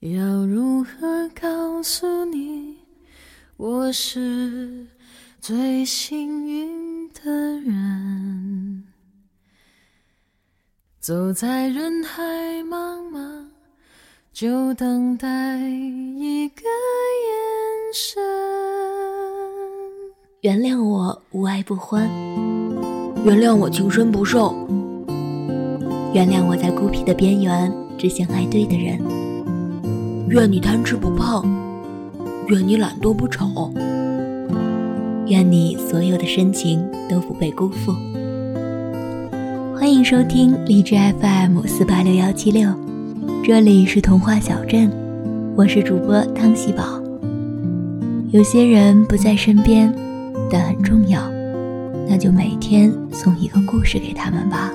要如何告诉你，我是最幸运的人？走在人海茫茫，就等待一个眼神。原谅我无爱不欢，原谅我情深不寿，原谅我在孤僻的边缘只想爱对的人。愿你贪吃不胖，愿你懒惰不丑，愿你所有的深情都不被辜负。欢迎收听荔枝 FM 四八六幺七六，这里是童话小镇，我是主播汤喜宝。有些人不在身边，但很重要，那就每天送一个故事给他们吧。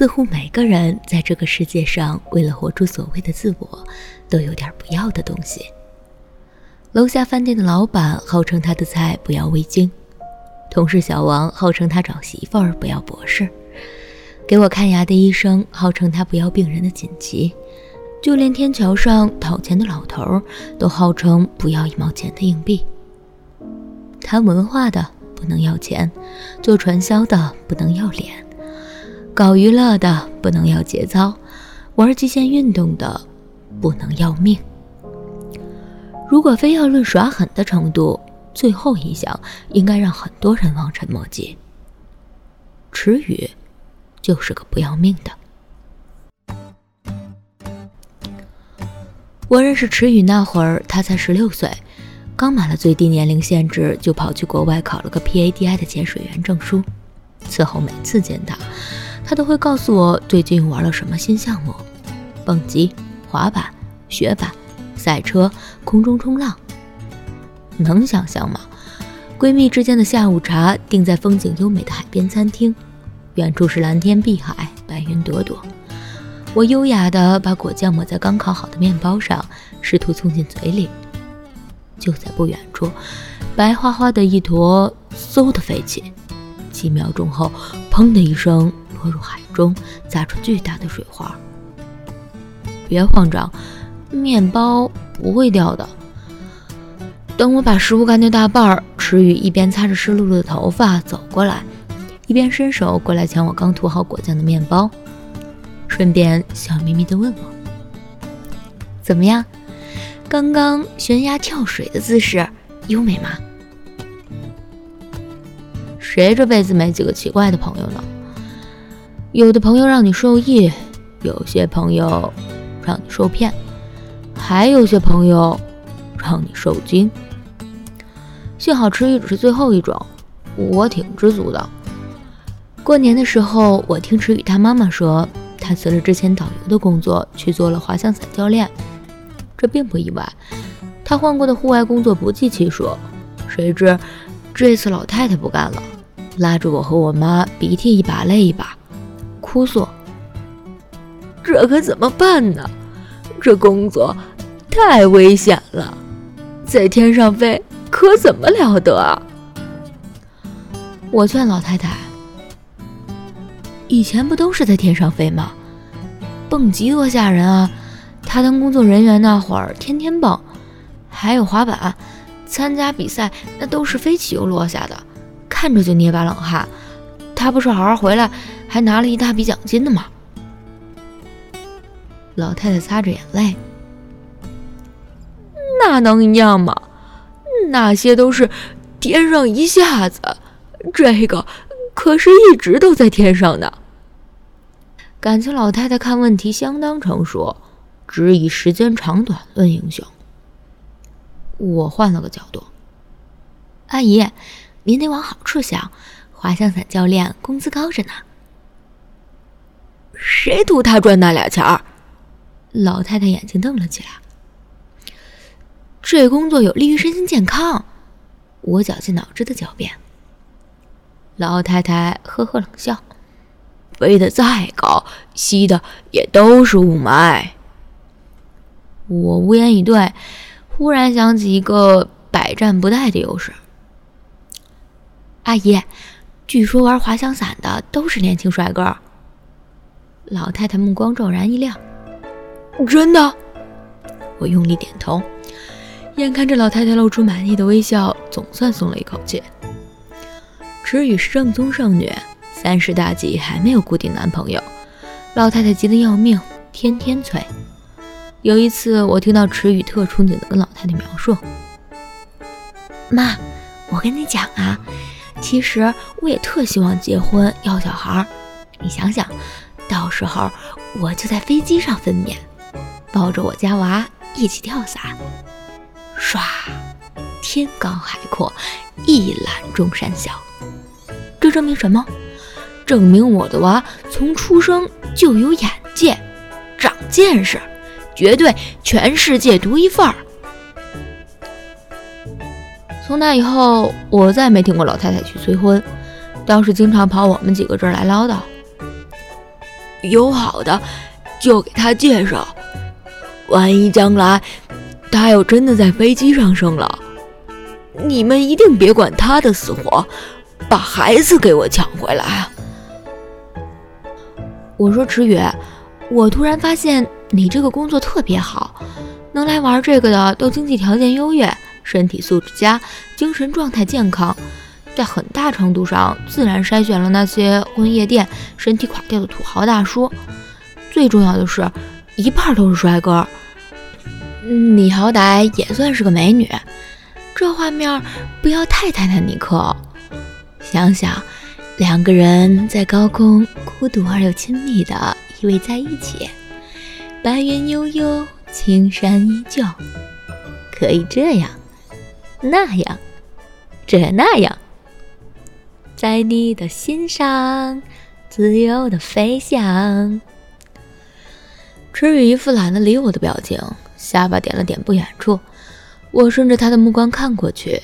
似乎每个人在这个世界上，为了活出所谓的自我，都有点不要的东西。楼下饭店的老板号称他的菜不要味精，同事小王号称他找媳妇儿不要博士，给我看牙的医生号称他不要病人的锦旗，就连天桥上讨钱的老头都号称不要一毛钱的硬币。谈文化的不能要钱，做传销的不能要脸。搞娱乐的不能要节操，玩极限运动的不能要命。如果非要论耍狠的程度，最后一项应该让很多人望尘莫及。池宇就是个不要命的。我认识池宇那会儿，他才十六岁，刚满了最低年龄限制，就跑去国外考了个 PADI 的潜水员证书。此后每次见他。他都会告诉我最近玩了什么新项目：蹦极、滑板、雪板、赛车、空中冲浪。能想象吗？闺蜜之间的下午茶定在风景优美的海边餐厅，远处是蓝天碧海，白云朵朵。我优雅地把果酱抹在刚烤好的面包上，试图送进嘴里。就在不远处，白花花的一坨嗖的飞起，几秒钟后，砰的一声。落入海中，砸出巨大的水花。别慌张，面包不会掉的。等我把食物干掉大半儿，池宇一边擦着湿漉漉的头发走过来，一边伸手过来抢我刚涂好果酱的面包，顺便笑眯眯地问我：“怎么样？刚刚悬崖跳水的姿势优美吗？谁这辈子没几个奇怪的朋友呢？”有的朋友让你受益，有些朋友让你受骗，还有些朋友让你受惊。幸好池宇只是最后一种，我挺知足的。过年的时候，我听池宇他妈妈说，他辞了之前导游的工作，去做了滑翔伞教练。这并不意外，他换过的户外工作不计其数。谁知这次老太太不干了，拉着我和我妈，鼻涕一把泪一把。哭诉：“这可怎么办呢？这工作太危险了，在天上飞可怎么了得啊！”我劝老太太：“以前不都是在天上飞吗？蹦极多吓人啊！他当工作人员那会儿，天天蹦，还有滑板，参加比赛那都是飞起又落下的，看着就捏把冷汗。他不是好好回来？”还拿了一大笔奖金呢嘛！老太太擦着眼泪，那能一样吗？那些都是天上一下子，这个可是一直都在天上呢。感情老太太看问题相当成熟，只以时间长短论英雄。我换了个角度，阿姨，您得往好处想，滑翔伞教练工资高着呢。谁图他赚那俩钱儿？老太太眼睛瞪了起来。这工作有利于身心健康，我绞尽脑汁的狡辩。老太太呵呵冷笑：“飞得再高，吸的也都是雾霾。”我无言以对，忽然想起一个百战不殆的优势。阿姨，据说玩滑翔伞的都是年轻帅哥。老太太目光骤然一亮：“真的？”我用力点头，眼看着老太太露出满意的微笑，总算松了一口气。池宇是正宗剩女，三十大几还没有固定男朋友，老太太急得要命，天天催。有一次，我听到池宇特憧憬的跟老太太描述：“妈，我跟你讲啊，其实我也特希望结婚要小孩儿。你想想，到时候我就在飞机上分娩，抱着我家娃一起跳伞，唰，天高海阔，一览众山小。这证明什么？证明我的娃从出生就有眼界，长见识。”绝对全世界独一份儿。从那以后，我再没听过老太太去催婚，倒是经常跑我们几个这儿来唠叨。有好的就给他介绍，万一将来他要真的在飞机上生了，你们一定别管他的死活，把孩子给我抢回来。我说池宇，我突然发现。你这个工作特别好，能来玩这个的都经济条件优越，身体素质佳，精神状态健康，在很大程度上自然筛选了那些混夜店、身体垮掉的土豪大叔。最重要的是，一半都是帅哥。你好歹也算是个美女，这画面不要太泰坦尼克。想想，两个人在高空孤独而又亲密的依偎在一起。白云悠悠，青山依旧，可以这样，那样，这那样，在你的心上自由的飞翔。池宇一副懒得理我的表情，下巴点了点不远处。我顺着他的目光看过去，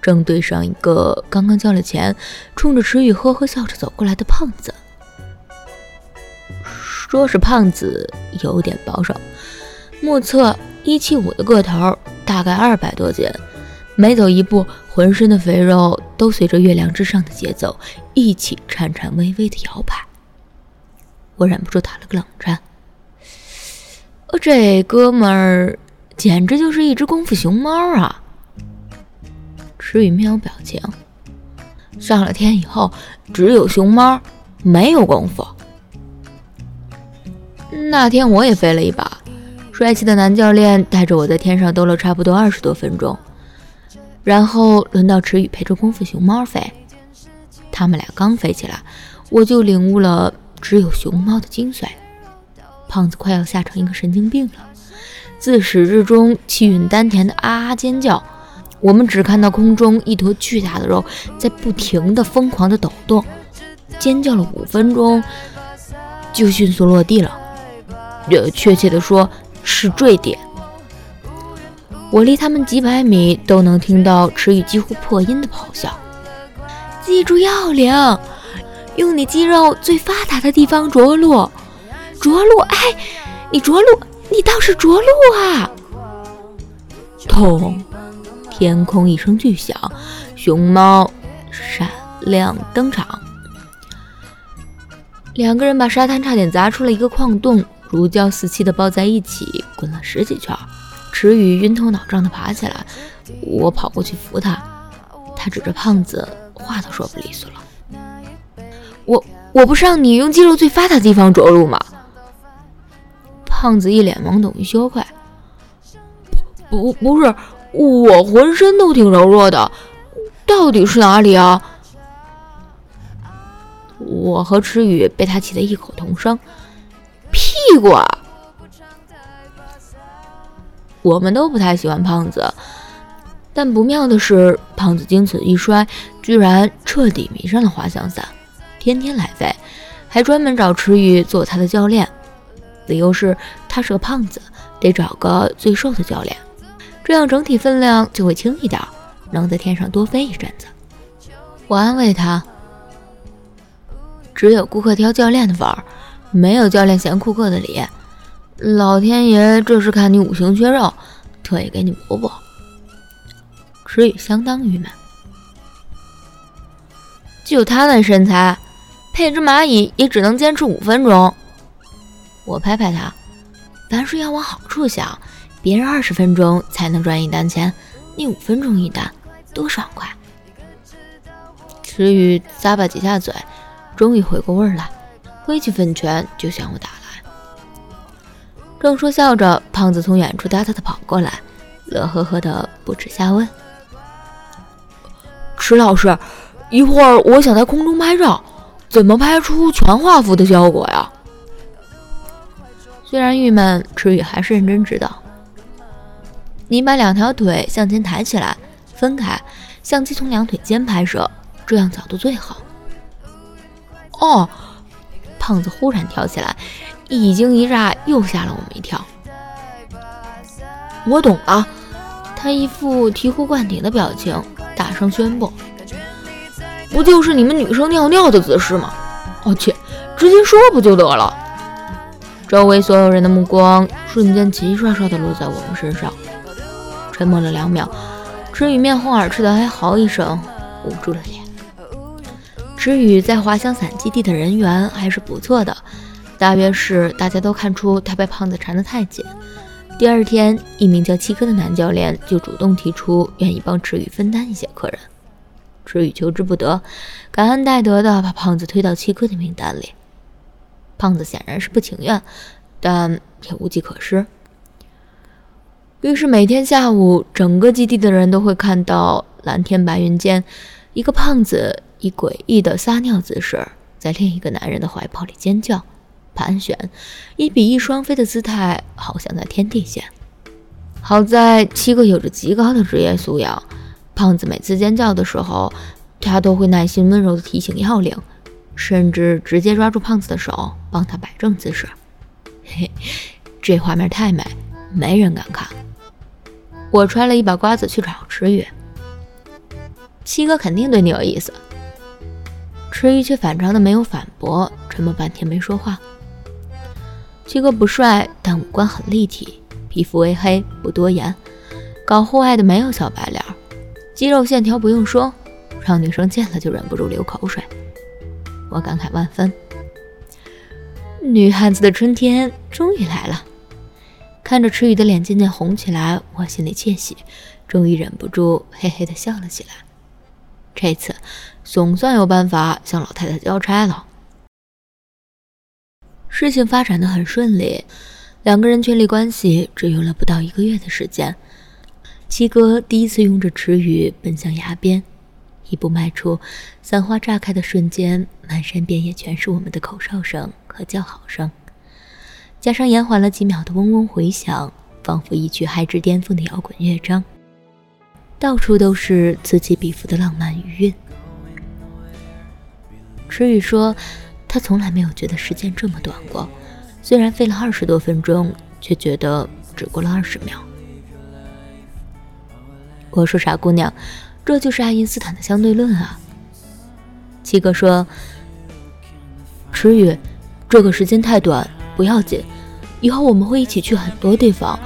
正对上一个刚刚交了钱，冲着池宇呵呵笑着走过来的胖子。说是胖子有点保守，目测一七五的个头，大概二百多斤，每走一步，浑身的肥肉都随着月亮之上的节奏一起颤颤巍巍的摇摆。我忍不住打了个冷战。这哥们儿简直就是一只功夫熊猫啊！池宇面无表情。上了天以后，只有熊猫，没有功夫。那天我也飞了一把，帅气的男教练带着我在天上兜了差不多二十多分钟，然后轮到池宇陪着功夫熊猫飞。他们俩刚飞起来，我就领悟了只有熊猫的精髓。胖子快要吓成一个神经病了，自始至终气韵丹田的啊啊尖叫，我们只看到空中一坨巨大的肉在不停的疯狂的抖动，尖叫了五分钟，就迅速落地了。呃，确切的说是坠点。我离他们几百米都能听到池宇几乎破音的咆哮。记住要领，用你肌肉最发达的地方着陆。着陆，哎，你着陆，你倒是着陆啊！痛！天空一声巨响，熊猫闪亮登场。两个人把沙滩差点砸出了一个矿洞。如胶似漆的抱在一起，滚了十几圈。池宇晕头脑胀的爬起来，我跑过去扶他。他指着胖子，话都说不利索了。我我不是让你用肌肉最发达的地方着陆吗？胖子一脸懵懂与羞愧。不不是，我浑身都挺柔弱的，到底是哪里啊？我和池宇被他气得异口同声。屁股，啊我们都不太喜欢胖子，但不妙的是，胖子经此一摔，居然彻底迷上了滑翔伞，天天来飞，还专门找池宇做他的教练，理由是他是个胖子，得找个最瘦的教练，这样整体分量就会轻一点，能在天上多飞一阵子。我安慰他：“只有顾客挑教练的份儿，没有教练嫌顾客的理。老天爷这是看你五行缺肉，特意给你补补。”池宇相当郁闷，就他那身材，配只蚂蚁也只能坚持五分钟。我拍拍他，凡事要往好处想，别人二十分钟才能赚一单钱，你五分钟一单，多爽快！池宇咂巴几下嘴，终于回过味儿来，挥起粉拳就向我打来。正说笑着，胖子从远处哒哒的跑过来，乐呵呵的不耻下问：“池老师，一会儿我想在空中拍照，怎么拍出全画幅的效果呀？”虽然郁闷，池宇还是认真指导：“你把两条腿向前抬起来，分开，相机从两腿间拍摄。”这样角度最好。哦，胖子忽然跳起来，一惊一乍，又吓了我们一跳。我懂了，他一副醍醐灌顶的表情，大声宣布：“不就是你们女生尿尿的姿势吗？我去，直接说不就得了？”周围所有人的目光瞬间齐刷刷地落在我们身上。沉默了两秒，池宇面红耳赤地哀嚎一声，捂住了脸。池宇在滑翔伞基地的人缘还是不错的，大约是大家都看出他被胖子缠得太紧。第二天，一名叫七哥的男教练就主动提出愿意帮池宇分担一些客人。池宇求之不得，感恩戴德的把胖子推到七哥的名单里。胖子显然是不情愿，但也无计可施。于是每天下午，整个基地的人都会看到蓝天白云间，一个胖子。以诡异的撒尿姿势，在另一个男人的怀抱里尖叫、盘旋，以比翼双飞的姿态，好像在天地间。好在七哥有着极高的职业素养，胖子每次尖叫的时候，他都会耐心温柔地提醒要领，甚至直接抓住胖子的手，帮他摆正姿势。嘿，这画面太美，没人敢看。我揣了一把瓜子去找池宇，七哥肯定对你有意思。池宇却反常的没有反驳，沉默半天没说话。七哥不帅，但五官很立体，皮肤微黑，不多言，搞户外的没有小白脸，肌肉线条不用说，让女生见了就忍不住流口水。我感慨万分，女汉子的春天终于来了。看着池宇的脸渐渐红起来，我心里窃喜，终于忍不住嘿嘿的笑了起来。这次。总算有办法向老太太交差了。事情发展的很顺利，两个人确立关系只用了不到一个月的时间。七哥第一次用着池宇奔向崖边，一步迈出，伞花炸开的瞬间，满山遍野全是我们的口哨声和叫好声，加上延缓了几秒的嗡嗡回响，仿佛一曲嗨至巅峰的摇滚乐章，到处都是此起彼伏的浪漫余韵。池宇说：“他从来没有觉得时间这么短过，虽然飞了二十多分钟，却觉得只过了二十秒。”我说：“傻姑娘，这就是爱因斯坦的相对论啊。”七哥说：“池宇，这个时间太短，不要紧，以后我们会一起去很多地方，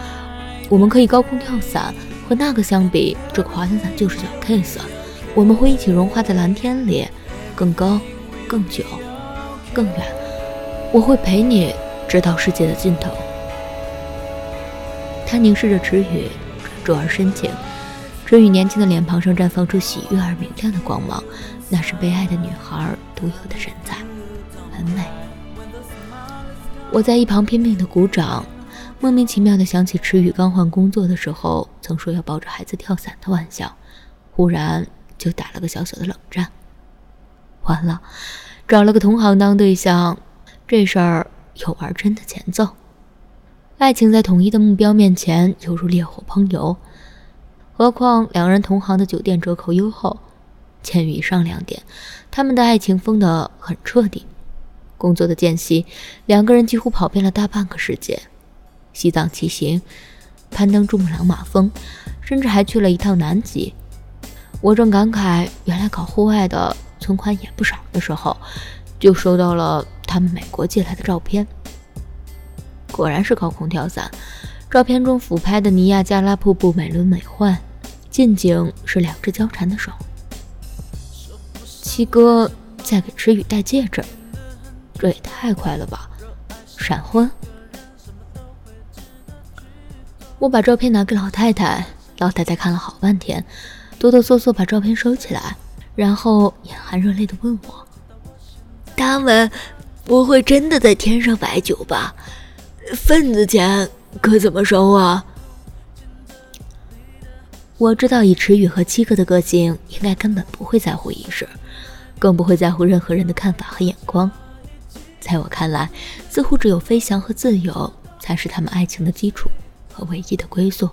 我们可以高空跳伞，和那个相比，这个滑翔伞就是小 case。我们会一起融化在蓝天里，更高。”更久，更远，我会陪你直到世界的尽头。他凝视着池宇，专注而深情。池宇年轻的脸庞上绽放出喜悦而明亮的光芒，那是被爱的女孩独有的神采，很美。我在一旁拼命的鼓掌，莫名其妙的想起池宇刚换工作的时候曾说要抱着孩子跳伞的玩笑，忽然就打了个小小的冷战。完了，找了个同行当对象，这事儿有玩真的前奏。爱情在统一的目标面前犹如烈火烹油，何况两人同行的酒店折扣优厚。鉴于以上两点，他们的爱情疯得很彻底。工作的间隙，两个人几乎跑遍了大半个世界：西藏骑行，攀登珠穆朗玛峰，甚至还去了一趟南极。我正感慨原来搞户外的存款也不少的时候，就收到了他们美国寄来的照片。果然是高空跳伞，照片中俯拍的尼亚加拉瀑布美轮美奂，近景是两只交缠的手。七哥在给池宇戴戒指，这也太快了吧！闪婚。我把照片拿给老太太，老太太看了好半天，哆哆嗦嗦把照片收起来，然后眼含热泪的问我：“他们不会真的在天上摆酒吧？份子钱可怎么收啊？”我知道以池宇和七哥的个性，应该根本不会在乎仪式，更不会在乎任何人的看法和眼光。在我看来，似乎只有飞翔和自由才是他们爱情的基础。和唯一的归宿。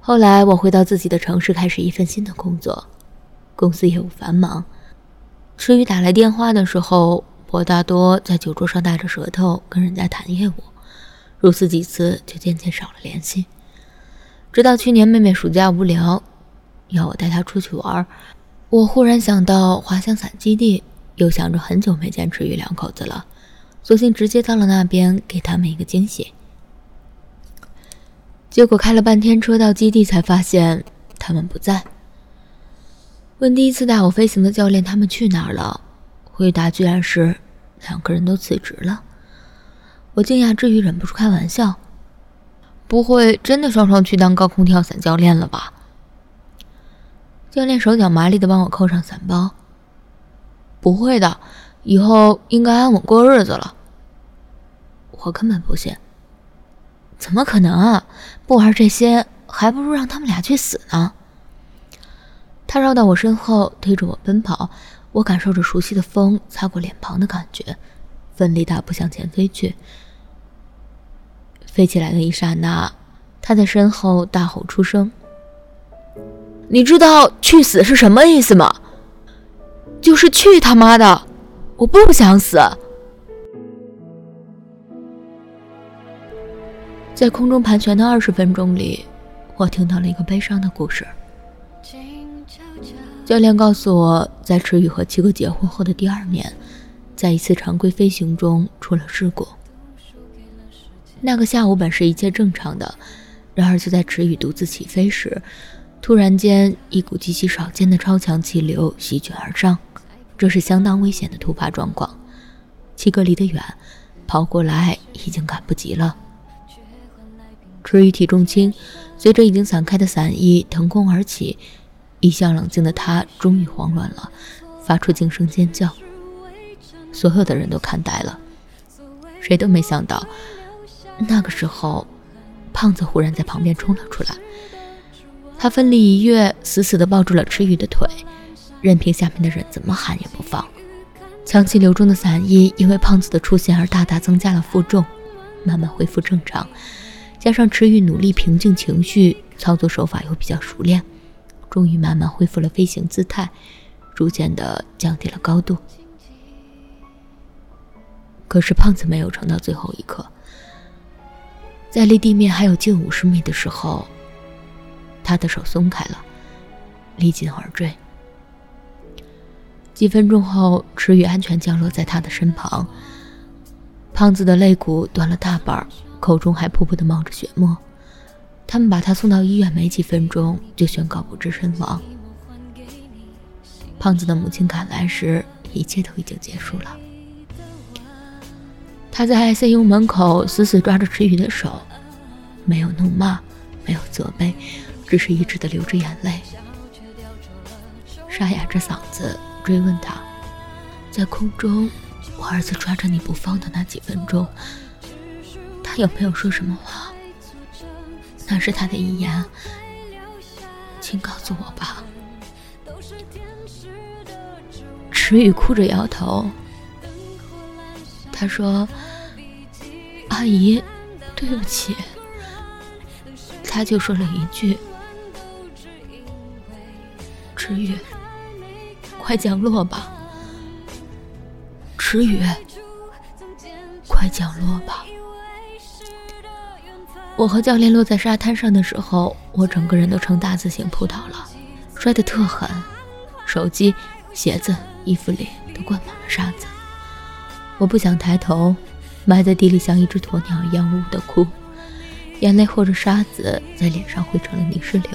后来我回到自己的城市，开始一份新的工作。公司业务繁忙，池宇打来电话的时候，我大多在酒桌上带着舌头跟人家谈业务，如此几次就渐渐少了联系。直到去年妹妹暑假无聊，要我带她出去玩，我忽然想到滑翔伞基地，又想着很久没见池宇两口子了，索性直接到了那边，给他们一个惊喜。结果开了半天车到基地，才发现他们不在。问第一次带我飞行的教练他们去哪儿了，回答居然是两个人都辞职了。我惊讶之余忍不住开玩笑：“不会真的双双去当高空跳伞教练了吧？”教练手脚麻利的帮我扣上伞包：“不会的，以后应该安稳过日子了。”我根本不信。怎么可能啊！不玩这些，还不如让他们俩去死呢。他绕到我身后，推着我奔跑，我感受着熟悉的风擦过脸庞的感觉，奋力大步向前飞去。飞起来的一刹那，他在身后大吼出声：“你知道去死是什么意思吗？就是去他妈的！我不想死。”在空中盘旋的二十分钟里，我听到了一个悲伤的故事。教练告诉我，在池宇和七哥结婚后的第二年，在一次常规飞行中出了事故。那个下午本是一切正常的，然而就在池宇独自起飞时，突然间一股极其少见的超强气流席卷而上，这是相当危险的突发状况。七哥离得远，跑过来已经赶不及了。池宇体重轻，随着已经散开的伞翼腾空而起，一向冷静的他终于慌乱了，发出惊声尖叫。所有的人都看呆了，谁都没想到，那个时候，胖子忽然在旁边冲了出来。他奋力一跃，死死地抱住了池宇的腿，任凭下面的人怎么喊也不放。强气流中的伞衣因为胖子的出现而大大增加了负重，慢慢恢复正常。加上池宇努力平静情绪，操作手法又比较熟练，终于慢慢恢复了飞行姿态，逐渐的降低了高度。可是胖子没有撑到最后一刻，在离地面还有近五十米的时候，他的手松开了，离襟而坠。几分钟后，池宇安全降落在他的身旁，胖子的肋骨断了大半。口中还噗噗的冒着血沫，他们把他送到医院，没几分钟就宣告不治身亡。胖子的母亲赶来时，一切都已经结束了。他在 ICU 门口死死抓着池宇的手，没有怒骂，没有责备，只是一直的流着眼泪，沙哑着嗓子追问他：在空中，我儿子抓着你不放的那几分钟。他有没有说什么话？那是他的遗言，请告诉我吧。池宇哭着摇头，他说：“阿姨，对不起。”他就说了一句：“池宇，快降落吧。”池宇，快降落吧。我和教练落在沙滩上的时候，我整个人都呈大字形扑倒了。摔得特狠，手机、鞋子、衣服里都灌满了沙子。我不想抬头，埋在地里像一只鸵鸟一样呜呜的哭，眼泪和着沙子在脸上汇成了泥石流。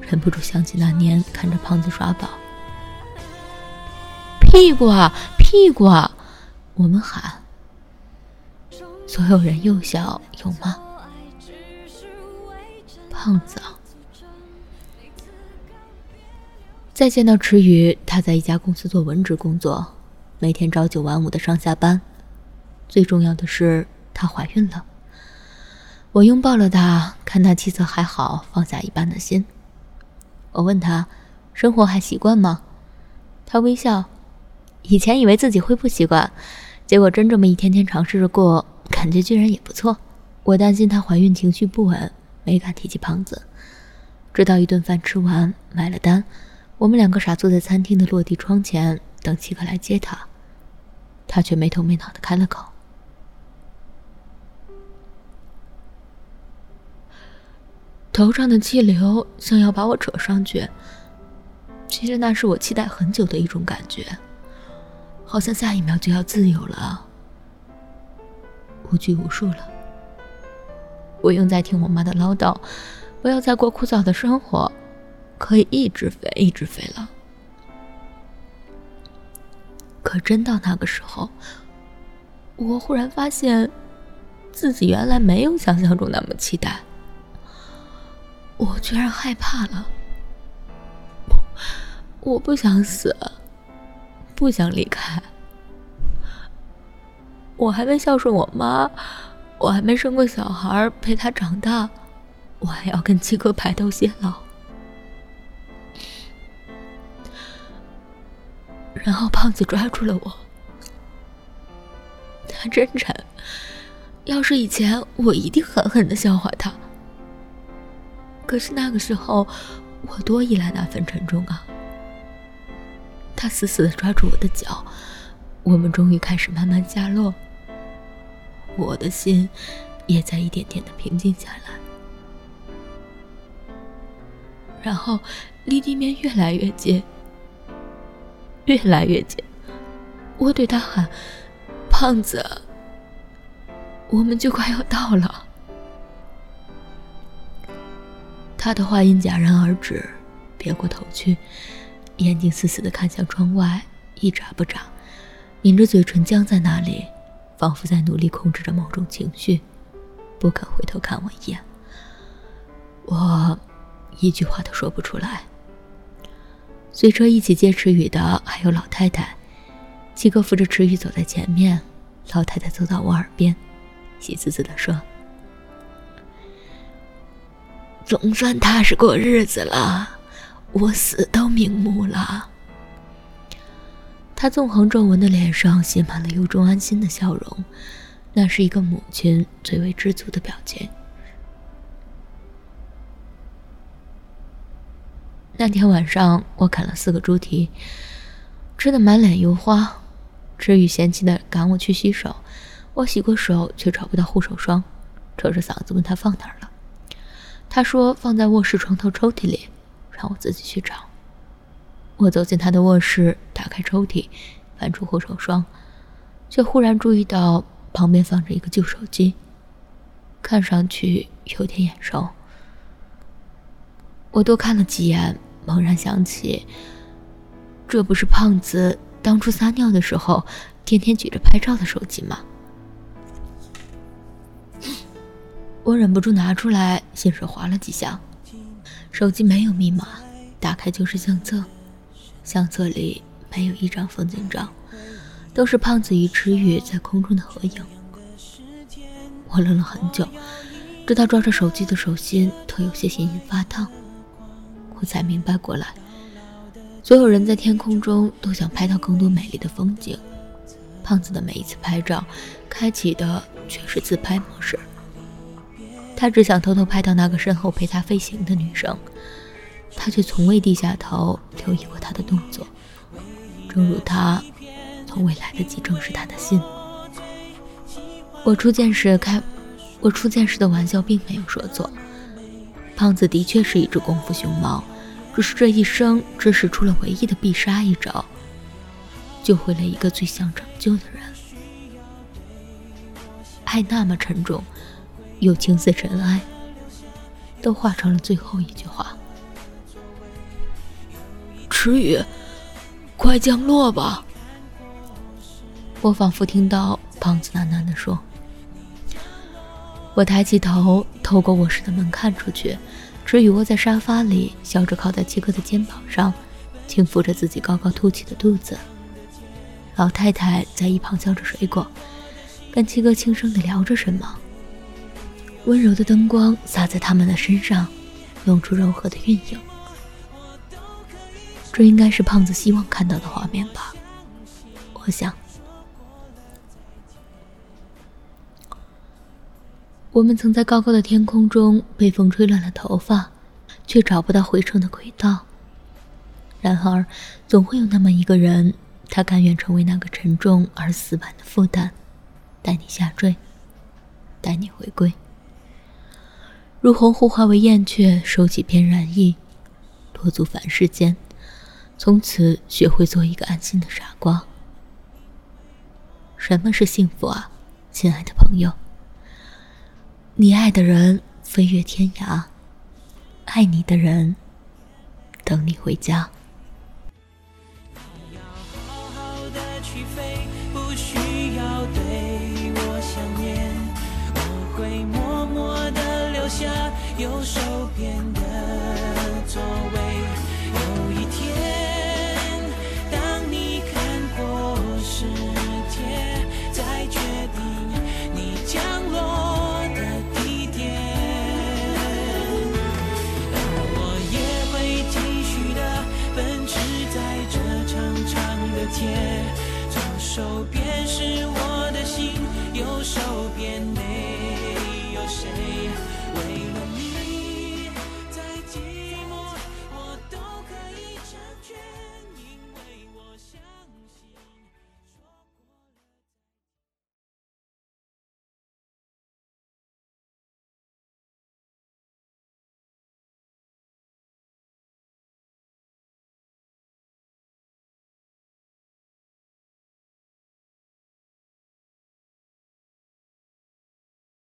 忍不住想起那年看着胖子耍宝，屁股啊屁股啊！我们喊，所有人又笑又骂。胖子！再见到池宇，他在一家公司做文职工作，每天朝九晚五的上下班。最重要的是，她怀孕了。我拥抱了她，看她气色还好，放下一半的心。我问她，生活还习惯吗？她微笑。以前以为自己会不习惯，结果真这么一天天尝试着过，感觉居然也不错。我担心她怀孕情绪不稳，没敢提起胖子。直到一顿饭吃完，买了单，我们两个傻坐在餐厅的落地窗前，等七哥来接他，他却没头没脑的开了口。头上的气流像要把我扯上去，其实那是我期待很久的一种感觉，好像下一秒就要自由了，无拘无束了。不用再听我妈的唠叨，不要再过枯燥的生活，可以一直飞，一直飞了。可真到那个时候，我忽然发现，自己原来没有想象中那么期待。我居然害怕了，我不想死，不想离开。我还没孝顺我妈，我还没生过小孩陪他长大，我还要跟七哥白头偕老。然后胖子抓住了我，他真沉。要是以前，我一定狠狠的笑话他。可是那个时候，我多依赖那份沉重啊！他死死的抓住我的脚，我们终于开始慢慢下落。我的心也在一点点的平静下来，然后离地面越来越近，越来越近。我对他喊：“胖子，我们就快要到了。”他的话音戛然而止，别过头去，眼睛死死的看向窗外，一眨不眨，抿着嘴唇僵在那里，仿佛在努力控制着某种情绪，不肯回头看我一眼。我一句话都说不出来。随车一起接池宇的还有老太太，七哥扶着池宇走在前面，老太太走到我耳边，喜滋滋地说。总算踏实过日子了，我死都瞑目了。他纵横皱纹的脸上写满了由衷安心的笑容，那是一个母亲最为知足的表情。那天晚上，我啃了四个猪蹄，吃的满脸油花。池宇嫌弃的赶我去洗手，我洗过手却找不到护手霜，扯着嗓子问他放哪儿了。他说：“放在卧室床头抽屉里，让我自己去找。”我走进他的卧室，打开抽屉，翻出护手霜，却忽然注意到旁边放着一个旧手机，看上去有点眼熟。我多看了几眼，猛然想起，这不是胖子当初撒尿的时候天天举着拍照的手机吗？我忍不住拿出来，信手划了几下，手机没有密码，打开就是相册，相册里没有一张风景照，都是胖子与池宇在空中的合影。我愣了很久，直到抓着手机的手心都有些隐隐发烫，我才明白过来，所有人在天空中都想拍到更多美丽的风景，胖子的每一次拍照，开启的却是自拍模式。他只想偷偷拍到那个身后陪他飞行的女生，他却从未低下头留意过他的动作，正如他从未来得及正视他的心。我初见时开，我初见时的玩笑并没有说错，胖子的确是一只功夫熊猫，只是这一生只使出了唯一的必杀一招，救回了一个最想拯救的人。爱那么沉重，友情似尘埃，都化成了最后一句话。池雨，快降落吧！我仿佛听到胖子喃喃地说。我抬起头，透过卧室的门看出去。池宇窝在沙发里，笑着靠在七哥的肩膀上，轻抚着自己高高凸起的肚子。老太太在一旁削着水果，跟七哥轻声地聊着什么。温柔的灯光洒在他们的身上，弄出柔和的晕影。这应该是胖子希望看到的画面吧？我想。我们曾在高高的天空中被风吹乱了头发，却找不到回程的轨道。然而，总会有那么一个人，他甘愿成为那个沉重而死板的负担，带你下坠，带你回归。如鸿鹄化为燕雀，收起翩然翼，落足凡世间，从此学会做一个安心的傻瓜。什么是幸福啊，亲爱的朋友？你爱的人飞越天涯，爱你的人等你回家。右手边